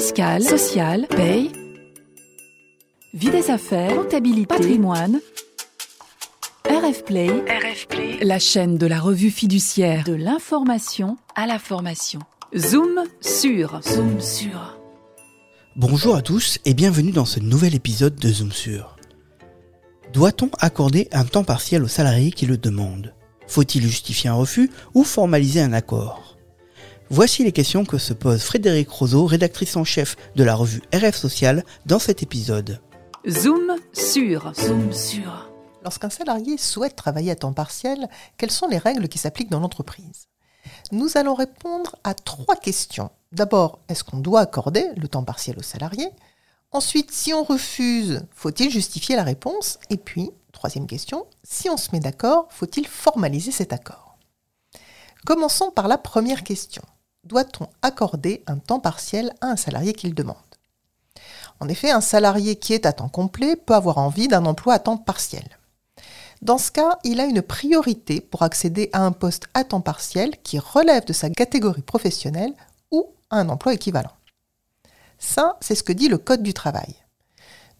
fiscale, sociale, paye, vie des affaires, comptabilité, patrimoine. RF Play, la chaîne de la revue fiduciaire de l'information à la formation. Zoom sur, zoom sur. Bonjour à tous et bienvenue dans ce nouvel épisode de Zoom sur. Doit-on accorder un temps partiel aux salariés qui le demandent? Faut-il justifier un refus ou formaliser un accord? Voici les questions que se pose Frédéric Roseau, rédactrice en chef de la revue RF Social, dans cet épisode. Zoom sur, zoom sur. Lorsqu'un salarié souhaite travailler à temps partiel, quelles sont les règles qui s'appliquent dans l'entreprise? Nous allons répondre à trois questions. D'abord, est-ce qu'on doit accorder le temps partiel au salarié Ensuite, si on refuse, faut-il justifier la réponse? Et puis, troisième question, si on se met d'accord, faut-il formaliser cet accord? Commençons par la première question doit-on accorder un temps partiel à un salarié qui le demande? En effet, un salarié qui est à temps complet peut avoir envie d'un emploi à temps partiel. Dans ce cas, il a une priorité pour accéder à un poste à temps partiel qui relève de sa catégorie professionnelle ou à un emploi équivalent. Ça, c'est ce que dit le Code du travail.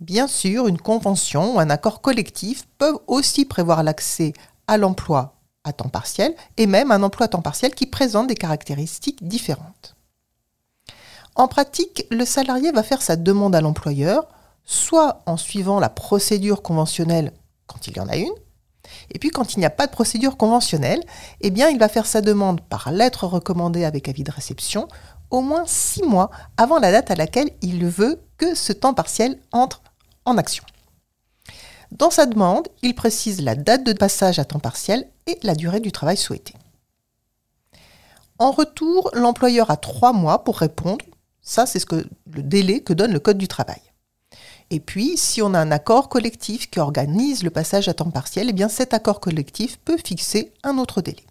Bien sûr, une convention ou un accord collectif peuvent aussi prévoir l'accès à l'emploi temps partiel et même un emploi à temps partiel qui présente des caractéristiques différentes. En pratique, le salarié va faire sa demande à l'employeur, soit en suivant la procédure conventionnelle quand il y en a une, et puis quand il n'y a pas de procédure conventionnelle, eh bien il va faire sa demande par lettre recommandée avec avis de réception au moins six mois avant la date à laquelle il veut que ce temps partiel entre en action. Dans sa demande, il précise la date de passage à temps partiel et la durée du travail souhaité. En retour, l'employeur a trois mois pour répondre. Ça, c'est ce que, le délai que donne le Code du travail. Et puis, si on a un accord collectif qui organise le passage à temps partiel, eh bien cet accord collectif peut fixer un autre délai.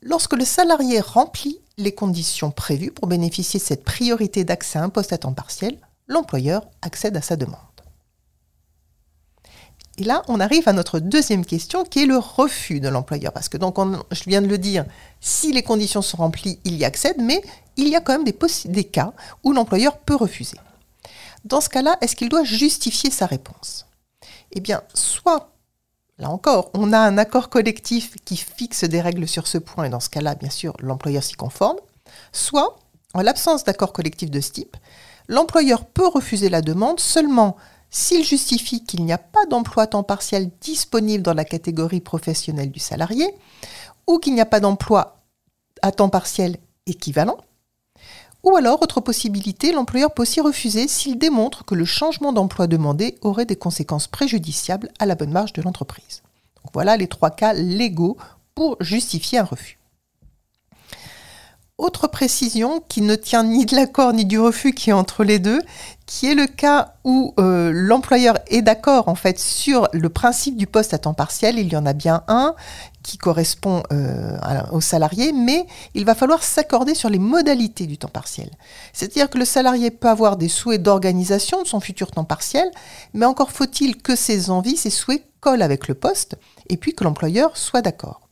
Lorsque le salarié remplit les conditions prévues pour bénéficier de cette priorité d'accès à un poste à temps partiel, l'employeur accède à sa demande. Et là, on arrive à notre deuxième question qui est le refus de l'employeur. Parce que, donc, je viens de le dire, si les conditions sont remplies, il y accède, mais il y a quand même des, des cas où l'employeur peut refuser. Dans ce cas-là, est-ce qu'il doit justifier sa réponse? Eh bien, soit, là encore, on a un accord collectif qui fixe des règles sur ce point, et dans ce cas-là, bien sûr, l'employeur s'y conforme, soit, en l'absence d'accord collectif de ce type, l'employeur peut refuser la demande seulement s'il justifie qu'il n'y a pas d'emploi à temps partiel disponible dans la catégorie professionnelle du salarié, ou qu'il n'y a pas d'emploi à temps partiel équivalent, ou alors, autre possibilité, l'employeur peut aussi refuser s'il démontre que le changement d'emploi demandé aurait des conséquences préjudiciables à la bonne marge de l'entreprise. voilà les trois cas légaux pour justifier un refus. Autre précision qui ne tient ni de l'accord ni du refus qui est entre les deux, qui est le cas où euh, l'employeur est d'accord en fait sur le principe du poste à temps partiel. Il y en a bien un qui correspond euh, au salarié, mais il va falloir s'accorder sur les modalités du temps partiel. C'est-à-dire que le salarié peut avoir des souhaits d'organisation de son futur temps partiel, mais encore faut-il que ses envies, ses souhaits collent avec le poste, et puis que l'employeur soit d'accord.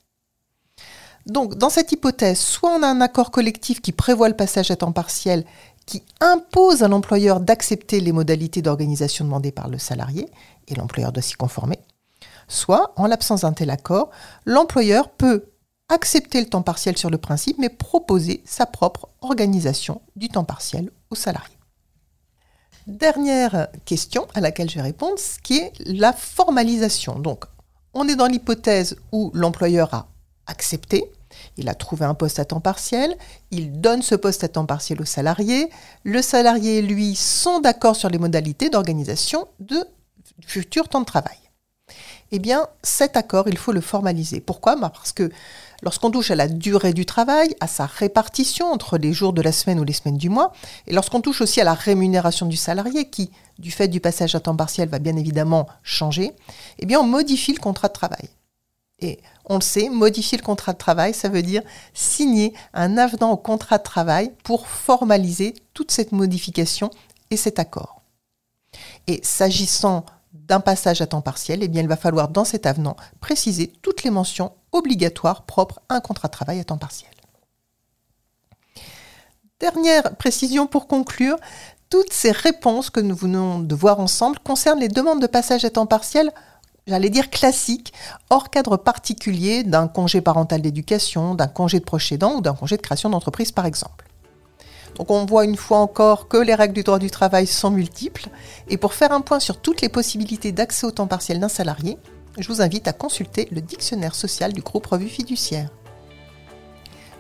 Donc, dans cette hypothèse, soit on a un accord collectif qui prévoit le passage à temps partiel, qui impose à l'employeur d'accepter les modalités d'organisation demandées par le salarié, et l'employeur doit s'y conformer, soit, en l'absence d'un tel accord, l'employeur peut accepter le temps partiel sur le principe, mais proposer sa propre organisation du temps partiel au salarié. Dernière question à laquelle je vais répondre, ce qui est la formalisation. Donc, on est dans l'hypothèse où l'employeur a accepté, il a trouvé un poste à temps partiel, il donne ce poste à temps partiel au salarié, le salarié et lui sont d'accord sur les modalités d'organisation de futur temps de travail. Eh bien, cet accord, il faut le formaliser. Pourquoi? Bah, Parce que lorsqu'on touche à la durée du travail, à sa répartition entre les jours de la semaine ou les semaines du mois, et lorsqu'on touche aussi à la rémunération du salarié, qui, du fait du passage à temps partiel, va bien évidemment changer, eh bien, on modifie le contrat de travail. Et on le sait, modifier le contrat de travail, ça veut dire signer un avenant au contrat de travail pour formaliser toute cette modification et cet accord. Et s'agissant d'un passage à temps partiel, eh bien, il va falloir dans cet avenant préciser toutes les mentions obligatoires propres à un contrat de travail à temps partiel. Dernière précision pour conclure, toutes ces réponses que nous venons de voir ensemble concernent les demandes de passage à temps partiel, j'allais dire classiques, hors cadre particulier d'un congé parental d'éducation, d'un congé de proche ou d'un congé de création d'entreprise par exemple. Donc on voit une fois encore que les règles du droit du travail sont multiples. Et pour faire un point sur toutes les possibilités d'accès au temps partiel d'un salarié, je vous invite à consulter le dictionnaire social du groupe Revue Fiduciaire.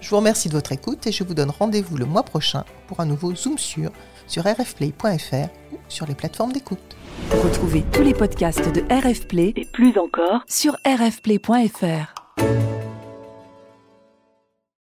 Je vous remercie de votre écoute et je vous donne rendez-vous le mois prochain pour un nouveau Zoom sur sur rfplay.fr ou sur les plateformes d'écoute. Retrouvez tous les podcasts de RFplay et plus encore sur rfplay.fr.